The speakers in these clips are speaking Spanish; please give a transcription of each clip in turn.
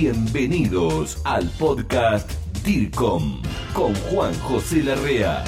Bienvenidos al podcast DIRCOM con Juan José Larrea.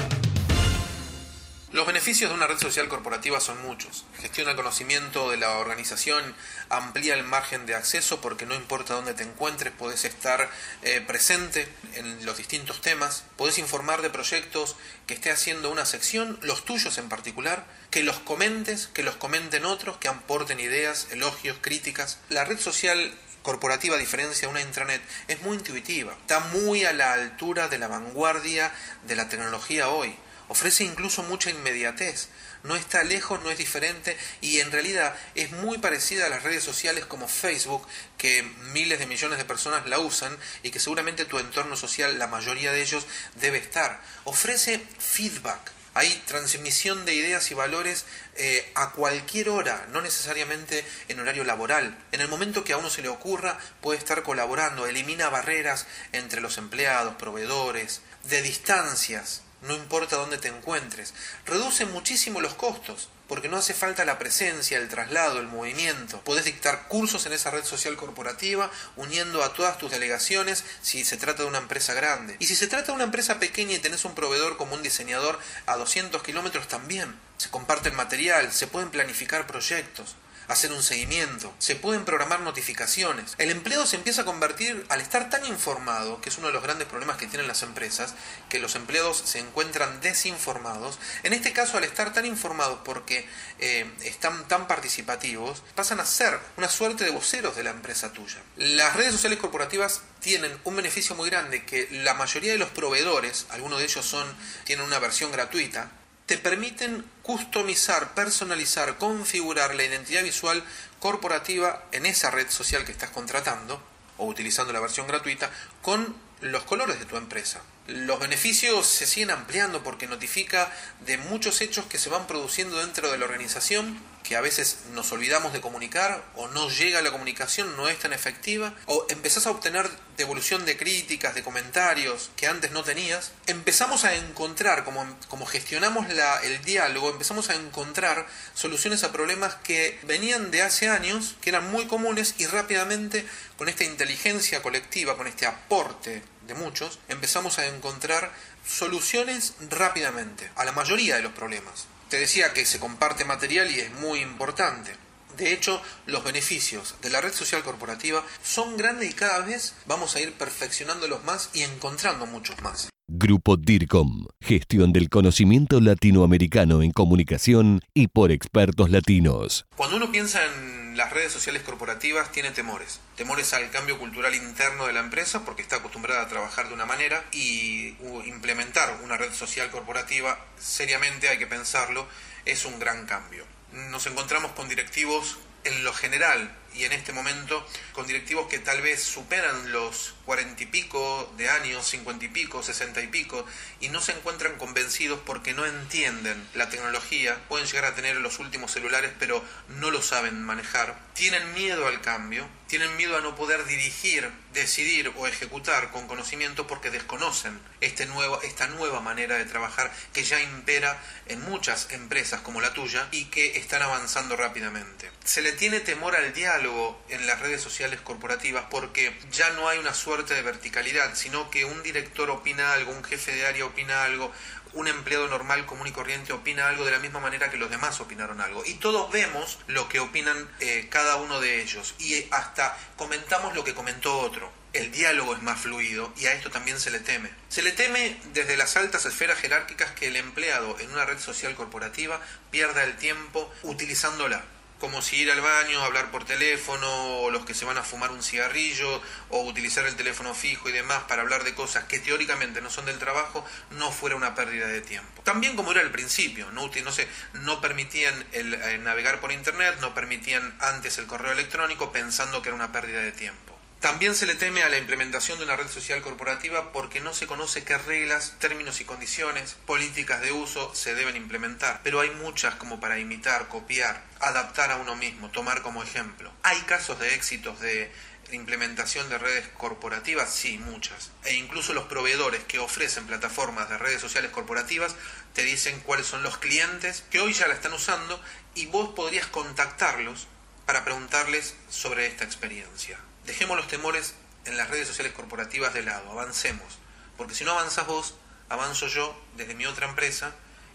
Los beneficios de una red social corporativa son muchos. Gestiona el conocimiento de la organización, amplía el margen de acceso porque no importa dónde te encuentres, puedes estar eh, presente en los distintos temas, puedes informar de proyectos que esté haciendo una sección, los tuyos en particular, que los comentes, que los comenten otros, que aporten ideas, elogios, críticas. La red social corporativa, a diferencia de una intranet, es muy intuitiva, está muy a la altura de la vanguardia de la tecnología hoy ofrece incluso mucha inmediatez, no está lejos, no es diferente y en realidad es muy parecida a las redes sociales como Facebook, que miles de millones de personas la usan y que seguramente tu entorno social, la mayoría de ellos, debe estar. Ofrece feedback. Hay transmisión de ideas y valores eh, a cualquier hora, no necesariamente en horario laboral. En el momento que a uno se le ocurra, puede estar colaborando, elimina barreras entre los empleados, proveedores, de distancias no importa dónde te encuentres. Reduce muchísimo los costos, porque no hace falta la presencia, el traslado, el movimiento. Podés dictar cursos en esa red social corporativa, uniendo a todas tus delegaciones si se trata de una empresa grande. Y si se trata de una empresa pequeña y tenés un proveedor como un diseñador a 200 kilómetros también. Se comparte el material, se pueden planificar proyectos hacer un seguimiento, se pueden programar notificaciones. El empleado se empieza a convertir, al estar tan informado, que es uno de los grandes problemas que tienen las empresas, que los empleados se encuentran desinformados, en este caso al estar tan informados porque eh, están tan participativos, pasan a ser una suerte de voceros de la empresa tuya. Las redes sociales corporativas tienen un beneficio muy grande que la mayoría de los proveedores, algunos de ellos son, tienen una versión gratuita, te permiten customizar, personalizar, configurar la identidad visual corporativa en esa red social que estás contratando o utilizando la versión gratuita con los colores de tu empresa. Los beneficios se siguen ampliando porque notifica de muchos hechos que se van produciendo dentro de la organización que a veces nos olvidamos de comunicar o no llega la comunicación, no es tan efectiva, o empezás a obtener devolución de críticas, de comentarios que antes no tenías, empezamos a encontrar, como, como gestionamos la, el diálogo, empezamos a encontrar soluciones a problemas que venían de hace años, que eran muy comunes y rápidamente con esta inteligencia colectiva, con este aporte de muchos, empezamos a encontrar soluciones rápidamente a la mayoría de los problemas. Te decía que se comparte material y es muy importante. De hecho, los beneficios de la red social corporativa son grandes y cada vez vamos a ir perfeccionándolos más y encontrando muchos más. Grupo DIRCOM, gestión del conocimiento latinoamericano en comunicación y por expertos latinos. Cuando uno piensa en las redes sociales corporativas tiene temores. Temores al cambio cultural interno de la empresa porque está acostumbrada a trabajar de una manera y implementar una red social corporativa, seriamente hay que pensarlo, es un gran cambio. Nos encontramos con directivos en lo general y en este momento con directivos que tal vez superan los cuarenta y pico de años, cincuenta y pico, sesenta y pico, y no se encuentran convencidos porque no entienden la tecnología, pueden llegar a tener los últimos celulares pero no lo saben manejar, tienen miedo al cambio, tienen miedo a no poder dirigir, decidir o ejecutar con conocimiento porque desconocen este nuevo, esta nueva manera de trabajar que ya impera en muchas empresas como la tuya y que están avanzando rápidamente. Se le tiene temor al diálogo, en las redes sociales corporativas porque ya no hay una suerte de verticalidad, sino que un director opina algo, un jefe de área opina algo, un empleado normal, común y corriente opina algo de la misma manera que los demás opinaron algo. Y todos vemos lo que opinan eh, cada uno de ellos y hasta comentamos lo que comentó otro. El diálogo es más fluido y a esto también se le teme. Se le teme desde las altas esferas jerárquicas que el empleado en una red social corporativa pierda el tiempo utilizándola como si ir al baño, hablar por teléfono, o los que se van a fumar un cigarrillo, o utilizar el teléfono fijo y demás para hablar de cosas que teóricamente no son del trabajo, no fuera una pérdida de tiempo. También como era al principio, no, no, sé, no permitían el, eh, navegar por internet, no permitían antes el correo electrónico pensando que era una pérdida de tiempo. También se le teme a la implementación de una red social corporativa porque no se conoce qué reglas, términos y condiciones, políticas de uso se deben implementar, pero hay muchas como para imitar, copiar, adaptar a uno mismo, tomar como ejemplo. ¿Hay casos de éxitos de implementación de redes corporativas? Sí, muchas. E incluso los proveedores que ofrecen plataformas de redes sociales corporativas te dicen cuáles son los clientes que hoy ya la están usando y vos podrías contactarlos para preguntarles sobre esta experiencia. Dejemos los temores en las redes sociales corporativas de lado, avancemos. Porque si no avanzas vos, avanzo yo desde mi otra empresa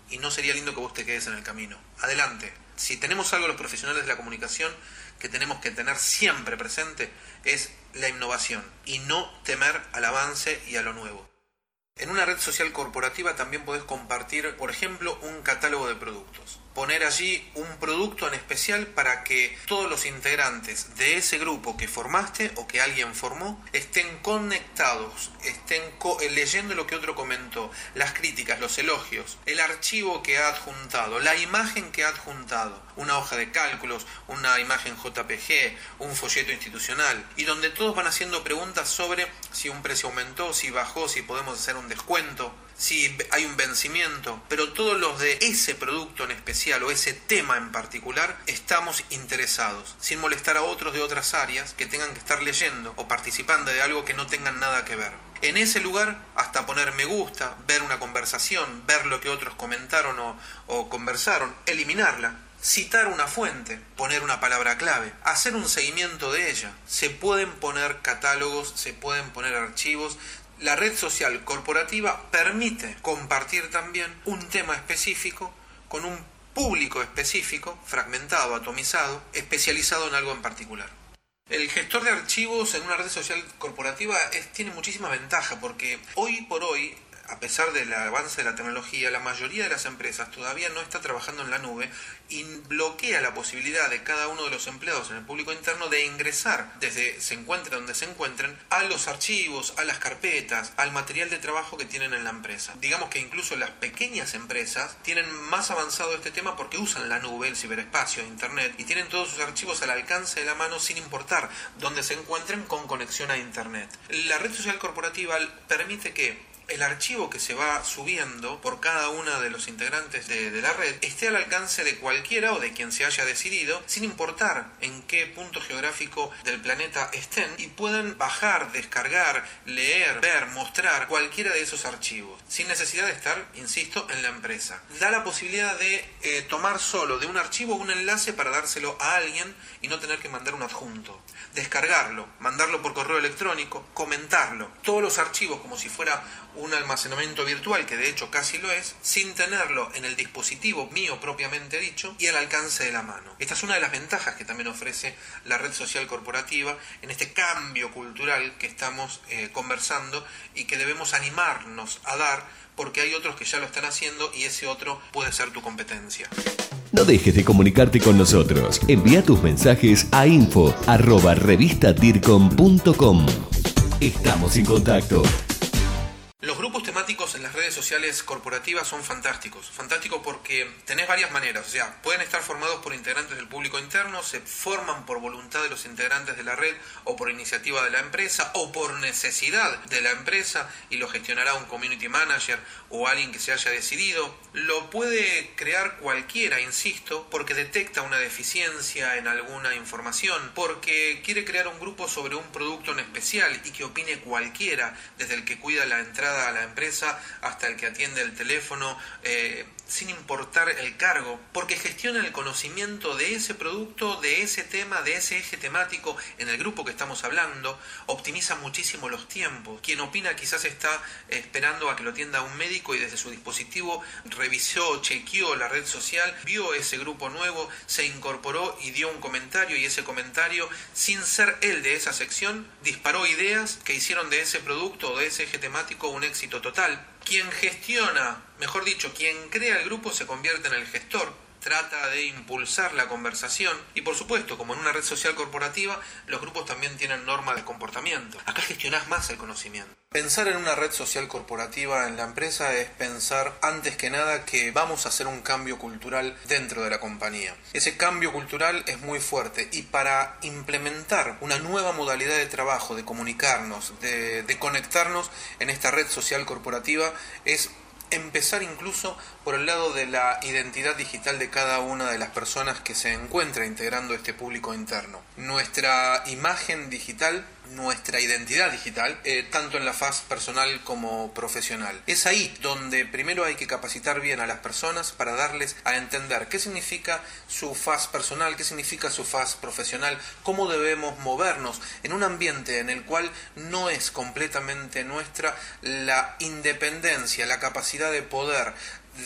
y no sería lindo que vos te quedes en el camino. Adelante. Si tenemos algo los profesionales de la comunicación que tenemos que tener siempre presente es la innovación y no temer al avance y a lo nuevo. En una red social corporativa también podés compartir, por ejemplo, un catálogo de productos poner allí un producto en especial para que todos los integrantes de ese grupo que formaste o que alguien formó estén conectados, estén eh, leyendo lo que otro comentó, las críticas, los elogios, el archivo que ha adjuntado, la imagen que ha adjuntado, una hoja de cálculos, una imagen JPG, un folleto institucional, y donde todos van haciendo preguntas sobre si un precio aumentó, si bajó, si podemos hacer un descuento, si hay un vencimiento, pero todos los de ese producto en especial o ese tema en particular estamos interesados, sin molestar a otros de otras áreas que tengan que estar leyendo o participando de algo que no tengan nada que ver. En ese lugar, hasta poner me gusta, ver una conversación, ver lo que otros comentaron o, o conversaron, eliminarla, citar una fuente, poner una palabra clave, hacer un seguimiento de ella. Se pueden poner catálogos, se pueden poner archivos, la red social corporativa permite compartir también un tema específico con un público específico, fragmentado, atomizado, especializado en algo en particular. El gestor de archivos en una red social corporativa tiene muchísima ventaja porque hoy por hoy a pesar del avance de la tecnología, la mayoría de las empresas todavía no está trabajando en la nube y bloquea la posibilidad de cada uno de los empleados en el público interno de ingresar desde se encuentren donde se encuentren a los archivos, a las carpetas, al material de trabajo que tienen en la empresa. Digamos que incluso las pequeñas empresas tienen más avanzado este tema porque usan la nube, el ciberespacio, internet y tienen todos sus archivos al alcance de la mano sin importar dónde se encuentren con conexión a internet. La red social corporativa permite que el archivo que se va subiendo por cada uno de los integrantes de, la red esté al alcance de cualquiera o de quien se haya decidido, sin importar en qué punto geográfico del planeta estén, y puedan bajar, descargar, leer, ver, mostrar cualquiera de esos archivos, sin necesidad de estar, insisto, en la empresa. Da la posibilidad de eh, tomar solo de un archivo un enlace para dárselo a alguien y no tener que mandar un adjunto. Descargarlo, mandarlo por correo electrónico, comentarlo. Todos los archivos como si fuera un almacenamiento virtual, que de hecho casi lo es, sin tenerlo en el dispositivo mío propiamente dicho y al alcance de la mano. Esta es una de las ventajas que también ofrece la red social corporativa en este cambio cultural que estamos eh, conversando y que debemos animarnos a dar porque hay otros que ya lo están haciendo y ese otro puede ser tu competencia. No dejes de comunicarte con nosotros. Envía tus mensajes a info arroba Estamos en contacto. Temáticos en las redes sociales corporativas son fantásticos. Fantásticos porque tenés varias maneras. O sea, pueden estar formados por integrantes del público interno, se forman por voluntad de los integrantes de la red o por iniciativa de la empresa o por necesidad de la empresa y lo gestionará un community manager o alguien que se haya decidido. Lo puede crear cualquiera, insisto, porque detecta una deficiencia en alguna información, porque quiere crear un grupo sobre un producto en especial y que opine cualquiera, desde el que cuida la entrada a la empresa hasta el que atiende el teléfono, eh, sin importar el cargo, porque gestiona el conocimiento de ese producto, de ese tema, de ese eje temático en el grupo que estamos hablando, optimiza muchísimo los tiempos. Quien opina quizás está esperando a que lo atienda un médico y desde su dispositivo revisó, chequeó la red social, vio ese grupo nuevo, se incorporó y dio un comentario y ese comentario, sin ser él de esa sección, disparó ideas que hicieron de ese producto o de ese eje temático un éxito total. Quien gestiona, mejor dicho, quien crea el grupo se convierte en el gestor trata de impulsar la conversación y por supuesto, como en una red social corporativa, los grupos también tienen normas de comportamiento. Acá gestionás más el conocimiento. Pensar en una red social corporativa en la empresa es pensar antes que nada que vamos a hacer un cambio cultural dentro de la compañía. Ese cambio cultural es muy fuerte y para implementar una nueva modalidad de trabajo, de comunicarnos, de, de conectarnos en esta red social corporativa es empezar incluso por el lado de la identidad digital de cada una de las personas que se encuentra integrando este público interno. Nuestra imagen digital nuestra identidad digital, eh, tanto en la faz personal como profesional. Es ahí donde primero hay que capacitar bien a las personas para darles a entender qué significa su faz personal, qué significa su faz profesional, cómo debemos movernos en un ambiente en el cual no es completamente nuestra la independencia, la capacidad de poder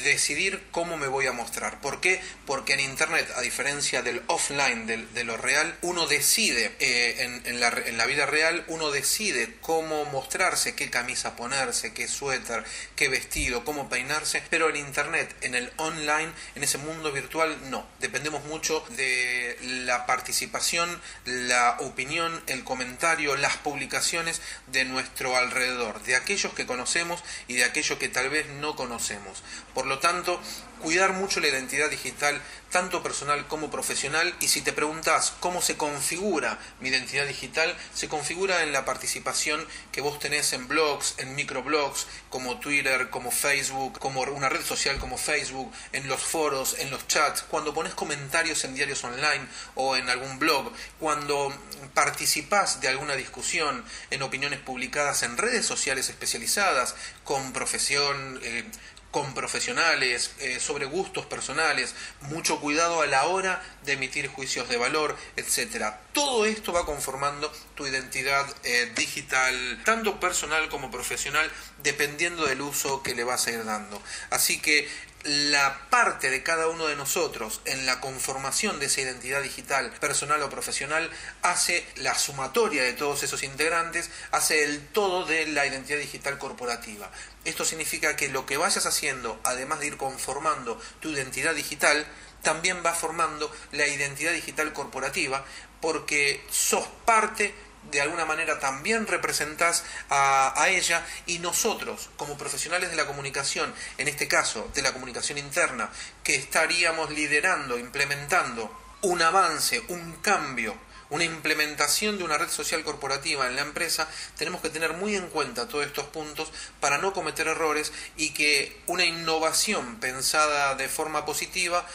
decidir cómo me voy a mostrar. ¿Por qué? Porque en Internet, a diferencia del offline, de lo real, uno decide, eh, en, la, en, la, vida real, uno decide cómo mostrarse, qué camisa ponerse, qué suéter, qué vestido, cómo peinarse, pero en Internet, en el online, en ese mundo virtual, no. Dependemos mucho de la participación, la opinión, el comentario, las publicaciones de nuestro alrededor, de aquellos que conocemos y de aquellos que tal vez no conocemos. Lo tanto, cuidar mucho la identidad digital, tanto personal como profesional, y si te preguntas cómo se configura mi identidad digital, se configura en la participación que vos tenés en blogs, en microblogs, como Twitter, como Facebook, como una red social como Facebook, en los foros, en los chats, cuando pones comentarios en diarios online o en algún blog, cuando participás de alguna discusión, en opiniones publicadas en redes sociales especializadas, con profesión, eh, con profesionales, eh, sobre gustos personales, mucho cuidado a la hora de emitir juicios de valor, etcétera. Todo esto va conformando tu identidad eh, digital, tanto personal como profesional, dependiendo del uso que le vas a ir dando. Así que la parte de cada uno de nosotros en la conformación de esa identidad digital personal o profesional hace la sumatoria de todos esos integrantes, hace el todo de la identidad digital corporativa. Esto significa que lo que vayas haciendo, además de ir conformando tu identidad digital, también va formando la identidad digital corporativa porque sos parte de alguna manera también representás a, ella y nosotros, como profesionales de la comunicación, en este caso de la comunicación interna, que estaríamos liderando, implementando un avance, un cambio una implementación de una red social corporativa en la empresa, tenemos que tener muy en cuenta todos estos puntos para no cometer errores y que una innovación pensada de forma positiva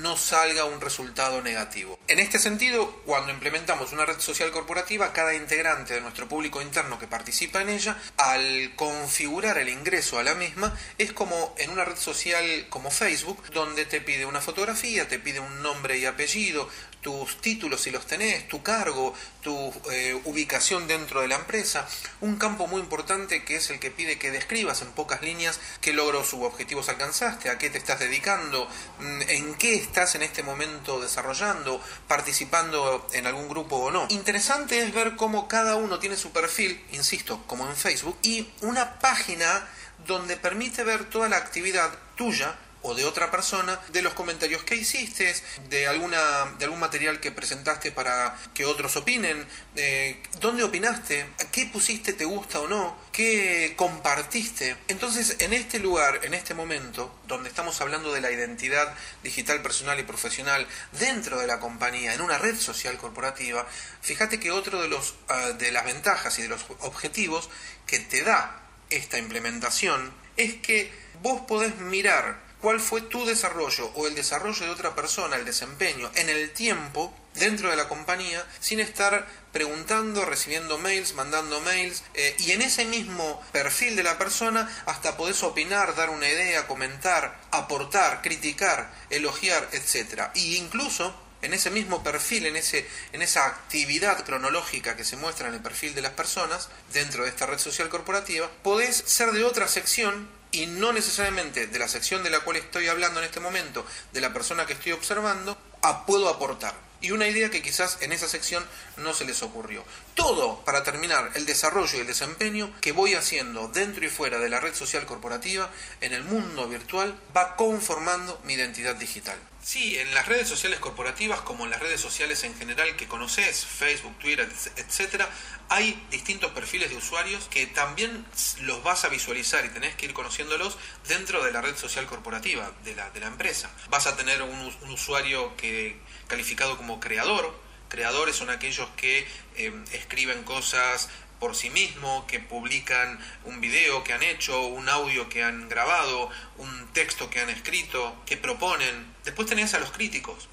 no salga un resultado negativo. En este sentido, cuando implementamos una red social corporativa, cada integrante de nuestro público interno que participa en ella, al configurar el ingreso a la misma, es como en una red social como Facebook, donde te pide una fotografía, te pide un nombre y apellido, tus títulos si los tenés, tu cargo, tu eh, ubicación dentro de la empresa. Un campo muy importante que es el que pide que describas en pocas líneas qué logros u objetivos alcanzaste, a qué te estás dedicando, mm, en qué estás en este momento desarrollando, participando en algún grupo o no. Interesante es ver cómo cada uno tiene su perfil, insisto, como en Facebook, y una página donde permite ver toda la actividad tuya o de otra persona de los comentarios que hiciste, de, alguna, de algún material que presentaste para que otros opinen, eh, dónde opinaste, qué pusiste, te gusta o no, qué compartiste. Entonces, en este lugar, en este momento, donde estamos hablando de la identidad digital personal y profesional dentro de la compañía, en una red social corporativa, fíjate que otro de, los, ah, de las ventajas y de los objetivos que te da esta implementación es que vos podés mirar cuál fue tu desarrollo o el desarrollo de otra persona, el desempeño en el tiempo dentro de la compañía sin estar preguntando, recibiendo mails, mandando mails eh, y en ese mismo perfil de la persona hasta podés opinar, dar una idea, comentar, aportar, criticar, elogiar, etc. Y incluso en ese mismo perfil, en, ese, en esa actividad cronológica que se muestra en el perfil de las personas dentro de esta red social corporativa, podés ser de otra sección y no necesariamente de la sección de la cual estoy hablando en este momento, de la persona que estoy observando, a puedo aportar. Y una idea que quizás en esa sección no se les ocurrió. Todo para terminar el desarrollo y el desempeño que voy haciendo dentro y fuera de la red social corporativa, en el mundo virtual, va conformando mi identidad digital. Sí, en las redes sociales corporativas, como en las redes sociales en general que conoces, Facebook, Twitter, etcétera, hay distintos perfiles de usuarios que también los vas a visualizar y tenés que ir conociéndolos dentro de la red social corporativa de la, de la empresa. Vas a tener un, usuario que calificado como creador. Creadores son aquellos que eh, escriben cosas por sí mismo, que publican un video que han hecho, un audio que han grabado, un texto que han escrito, que proponen. Después tenés a los críticos,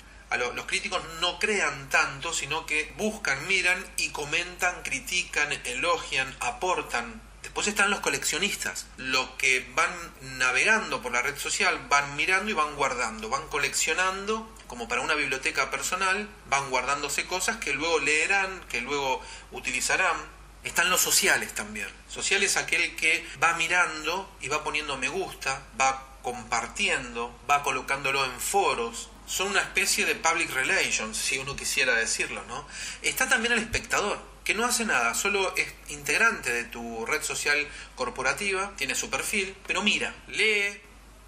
los críticos no crean tanto, sino que buscan, miran y comentan, critican, elogian, aportan. Después están los coleccionistas, los que van navegando por la red social, van mirando y van guardando, van coleccionando como para una biblioteca personal, van guardándose cosas que luego leerán, que luego utilizarán. Están los sociales también. Social es aquel que va mirando y va poniendo me gusta, va compartiendo, va colocándolo en foros, son una especie de public relations, si uno quisiera decirlo, ¿no? Está también el espectador, que no hace nada, solo es integrante de tu red social corporativa, tiene su perfil, pero mira, lee,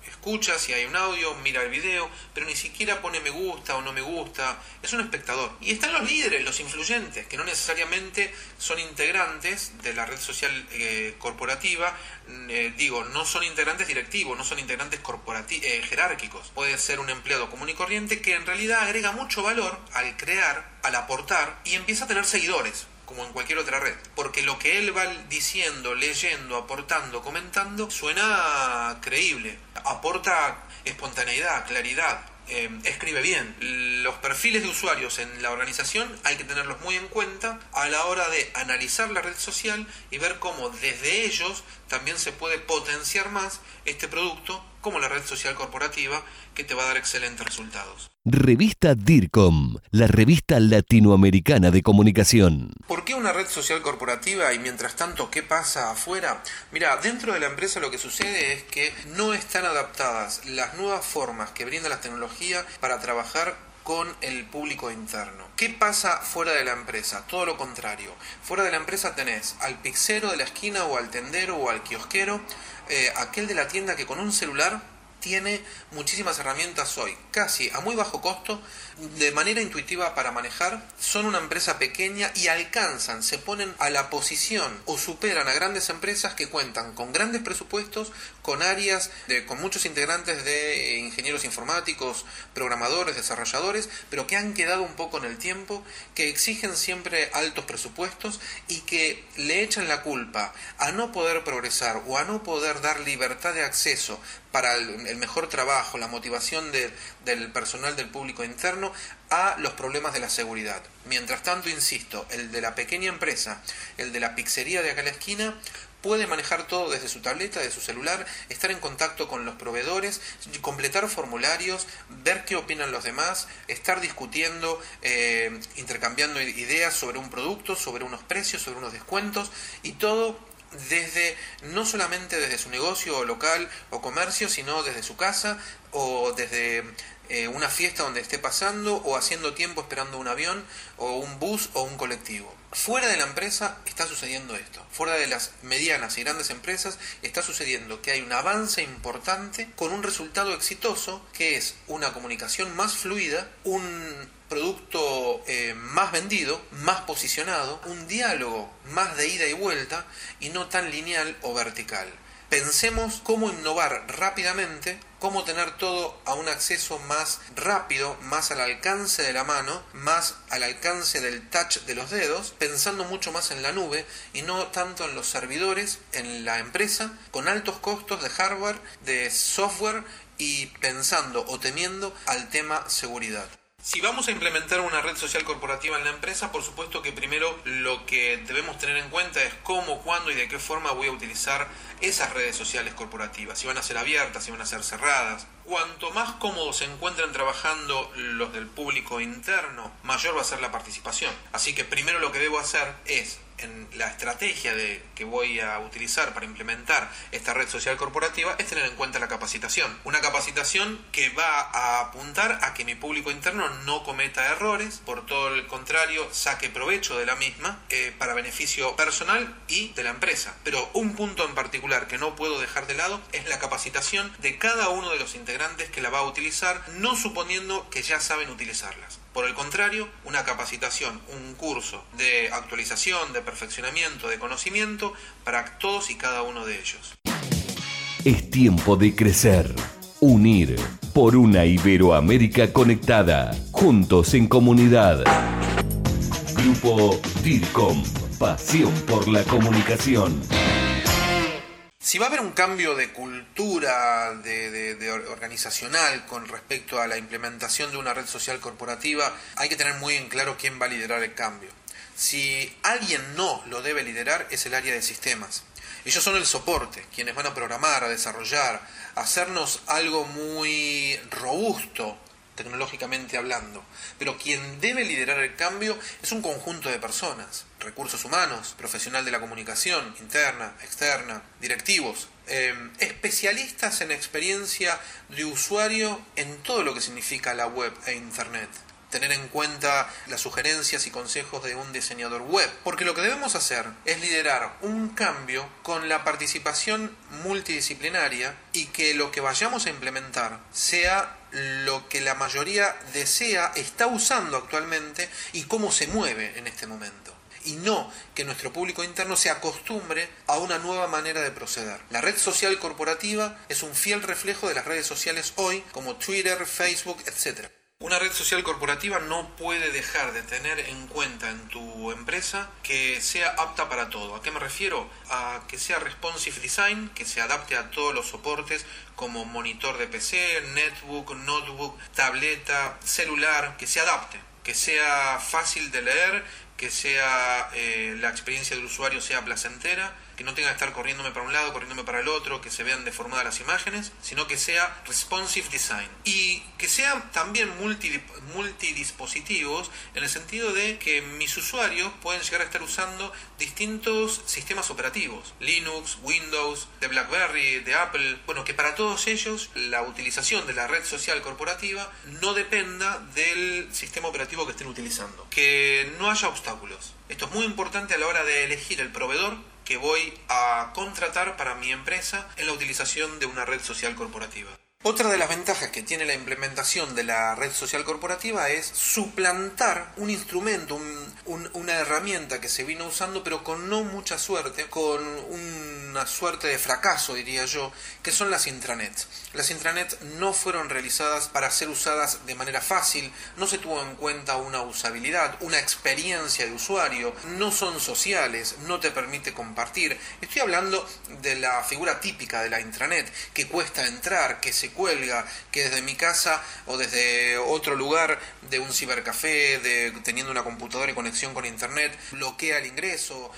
escucha si hay un audio, mira el video, pero ni siquiera pone me gusta o no me gusta, es un espectador. Y están los líderes, los influyentes, que no necesariamente son integrantes de la red social eh, corporativa, eh, digo, no son integrantes directivos, no son integrantes eh, jerárquicos. Puede ser un empleado común y corriente que en realidad agrega mucho valor al crear, al aportar y empieza a tener seguidores como en cualquier otra red. Porque lo que él va diciendo, leyendo, aportando, comentando, suena creíble. Aporta espontaneidad, claridad, eh, escribe bien. Los perfiles de usuarios en la organización hay que tenerlos muy en cuenta a la hora de analizar la red social y ver cómo desde ellos también se puede potenciar más este producto como la red social corporativa que te va a dar excelentes resultados. Revista DIRCOM, la revista latinoamericana de comunicación. ¿Por qué una red social corporativa y mientras tanto qué pasa afuera? Mira, dentro de la empresa lo que sucede es que no están adaptadas las nuevas formas que brinda la tecnología para trabajar con el público interno. ¿Qué pasa fuera de la empresa? Todo lo contrario. Fuera de la empresa tenés al pixero de la esquina o al tendero o al kiosquero, eh, aquel de la tienda que con un celular tiene muchísimas herramientas hoy, casi a muy bajo costo, de manera intuitiva para manejar, son una empresa pequeña y alcanzan, se ponen a la posición o superan a grandes empresas que cuentan con grandes presupuestos, con áreas, de, con muchos integrantes de ingenieros informáticos, programadores, desarrolladores, pero que han quedado un poco en el tiempo, que exigen siempre altos presupuestos y que le echan la culpa a no poder progresar o a no poder dar libertad de acceso para el, mejor trabajo, la motivación del personal del público interno a los problemas de la seguridad. Mientras tanto, insisto, el de la pequeña empresa, el de la pizzería de acá en la esquina, puede manejar todo desde su tableta, de su celular, estar en contacto con los proveedores, completar formularios, ver qué opinan los demás, estar discutiendo, eh, intercambiando ideas sobre un producto, sobre unos precios, sobre unos descuentos y todo desde no solamente desde su negocio local o comercio, sino desde su casa o desde eh, una fiesta donde esté pasando o haciendo tiempo esperando un avión o un bus o un colectivo. Fuera de la empresa está sucediendo esto. Fuera de las medianas y grandes empresas está sucediendo que hay un avance importante con un resultado exitoso que es una comunicación más fluida, un producto eh, más vendido, más posicionado, un diálogo más de ida y vuelta y no tan lineal o vertical. Pensemos cómo innovar rápidamente, cómo tener todo a un acceso más rápido, más al alcance de la mano, más al alcance del touch de los dedos, pensando mucho más en la nube y no tanto en los servidores, en la empresa, con altos costos de hardware, de software y pensando o temiendo al tema seguridad. Si vamos a implementar una red social corporativa en la empresa, por supuesto que primero lo que debemos tener en cuenta es cómo, cuándo y de qué forma voy a utilizar esas redes sociales corporativas. Si van a ser abiertas, si van a ser cerradas. Cuanto más cómodos se encuentren trabajando los del público interno, mayor va a ser la participación. Así que primero lo que debo hacer es en la estrategia de, que voy a utilizar para implementar esta red social corporativa es tener en cuenta la capacitación. Una capacitación que va a apuntar a que mi público interno no cometa errores, por todo el contrario, saque provecho de la misma eh, para beneficio personal y de la empresa. Pero un punto en particular que no puedo dejar de lado es la capacitación de cada uno de los integrantes que la va a utilizar, no suponiendo que ya saben utilizarlas. Por el contrario, una capacitación, un curso de actualización, de perfeccionamiento, de conocimiento para todos y cada uno de ellos. Es tiempo de crecer, unir por una Iberoamérica conectada, juntos en comunidad. Grupo DIRCOM, pasión por la comunicación. Si va a haber un cambio de cultura de, organizacional con respecto a la implementación de una red social corporativa, hay que tener muy en claro quién va a liderar el cambio. Si alguien no lo debe liderar es el área de sistemas. Ellos son el soporte, quienes van a programar, a desarrollar, a hacernos algo muy robusto tecnológicamente hablando. Pero quien debe liderar el cambio es un conjunto de personas, recursos humanos, profesional de la comunicación, interna, externa, directivos, em, especialistas en experiencia de usuario en todo lo que significa la web e Internet tener en cuenta las sugerencias y consejos de un diseñador web, porque lo que debemos hacer es liderar un cambio con la participación multidisciplinaria y que lo que vayamos a implementar sea lo que la mayoría desea, está usando actualmente y cómo se mueve en este momento y no que nuestro público interno se acostumbre a una nueva manera de proceder. La red social corporativa es un fiel reflejo de las redes sociales hoy como Twitter, Facebook, etc. Una red social corporativa no puede dejar de tener en cuenta en tu empresa que sea apta para todo. ¿A qué me refiero? A que sea responsive design, que se adapte a todos los soportes como monitor de PC, netbook, notebook, tableta, celular, que se adapte, que sea fácil de leer, que sea eh, la experiencia del usuario sea placentera que no tenga que estar corriéndome para un lado, corriéndome para el otro, que se vean deformadas las imágenes, sino que sea responsive design. Y que sea también multi, multidispositivos, en el sentido de que mis usuarios pueden llegar a estar usando distintos sistemas operativos, Linux, Windows, de BlackBerry, de Apple, bueno, que para todos ellos la utilización de la red social corporativa no dependa del sistema operativo que estén utilizando, que no haya obstáculos. Esto es muy importante a la hora de elegir el proveedor que voy a contratar para mi empresa en la utilización de una red social corporativa. Otra de las ventajas que tiene la implementación de la red social corporativa es suplantar un instrumento, una herramienta que se vino usando pero con no mucha suerte, con una suerte de fracaso diría yo, que son las intranets. Las intranets no fueron realizadas para ser usadas de manera fácil, no se tuvo en cuenta una usabilidad, una experiencia de usuario, no son sociales, no te permite compartir. Estoy hablando de la figura típica de la intranet, que cuesta entrar, que se cuelga, que desde mi casa o desde otro lugar de un cibercafé, de, teniendo una computadora y conexión con internet, bloquea el ingreso,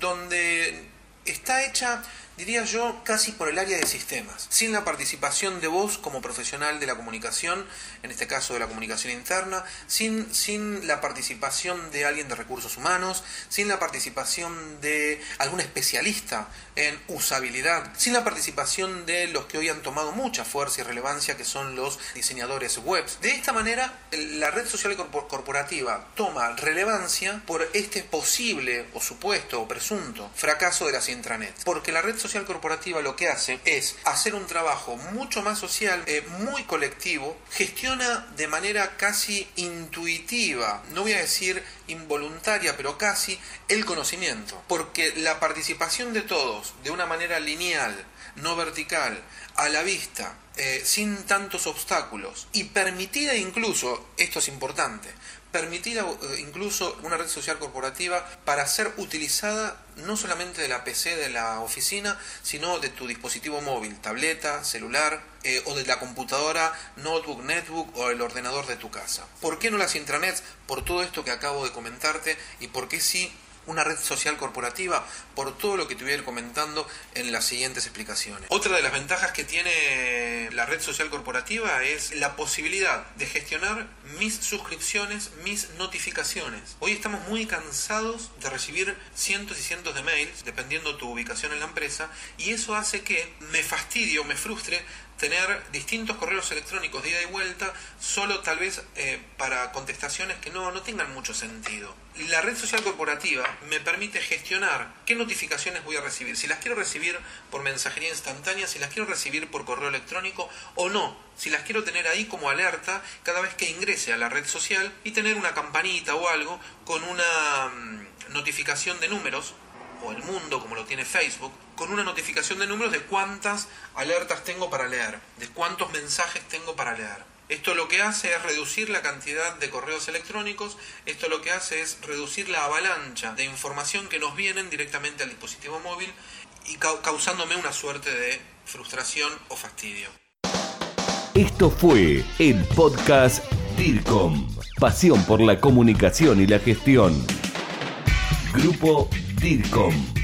donde está hecha diría yo, casi por el área de sistemas, sin la participación de vos como profesional de la comunicación, en este caso de la comunicación interna, sin, sin la participación de alguien de recursos humanos, sin la participación de algún especialista en usabilidad, sin la participación de los que hoy han tomado mucha fuerza y relevancia, que son los diseñadores web. De esta manera, la red social corporativa toma relevancia por este posible o supuesto o presunto fracaso de las intranets, porque la red social corporativa lo que hace es hacer un trabajo mucho más social, eh, muy colectivo, gestiona de manera casi intuitiva, no voy a decir involuntaria, pero casi el conocimiento, porque la participación de todos de una manera lineal, no vertical, a la vista, eh, sin tantos obstáculos y permitida incluso, esto es importante, permitida eh, incluso una red social corporativa para ser utilizada no solamente de la PC de la oficina, sino de tu dispositivo móvil, tableta, celular eh, o de la computadora, notebook, netbook o el ordenador de tu casa. ¿Por qué no las intranets? Por todo esto que acabo de comentarte y por qué sí una red social corporativa por todo lo que te voy a ir comentando en las siguientes explicaciones. Otra de las ventajas que tiene la red social corporativa es la posibilidad de gestionar mis suscripciones, mis notificaciones. Hoy estamos muy cansados de recibir cientos y cientos de mails, dependiendo tu ubicación en la empresa, y eso hace que me fastidie o me frustre tener distintos correos electrónicos de ida y vuelta, solo tal vez eh, para contestaciones que no, no tengan mucho sentido. La red social corporativa me permite gestionar qué notificaciones voy a recibir, si las quiero recibir por mensajería instantánea, si las quiero recibir por correo electrónico o no, si las quiero tener ahí como alerta cada vez que ingrese a la red social y tener una campanita o algo con una mm, notificación de números o el mundo como lo tiene Facebook, con una notificación de números de cuántas alertas tengo para leer, de cuántos mensajes tengo para leer. Esto lo que hace es reducir la cantidad de correos electrónicos, esto lo que hace es reducir la avalancha de información que nos vienen directamente al dispositivo móvil y causándome una suerte de frustración o fastidio. Esto fue el podcast DIRCOM, pasión por la comunicación y la gestión. Grupo DIRCOM.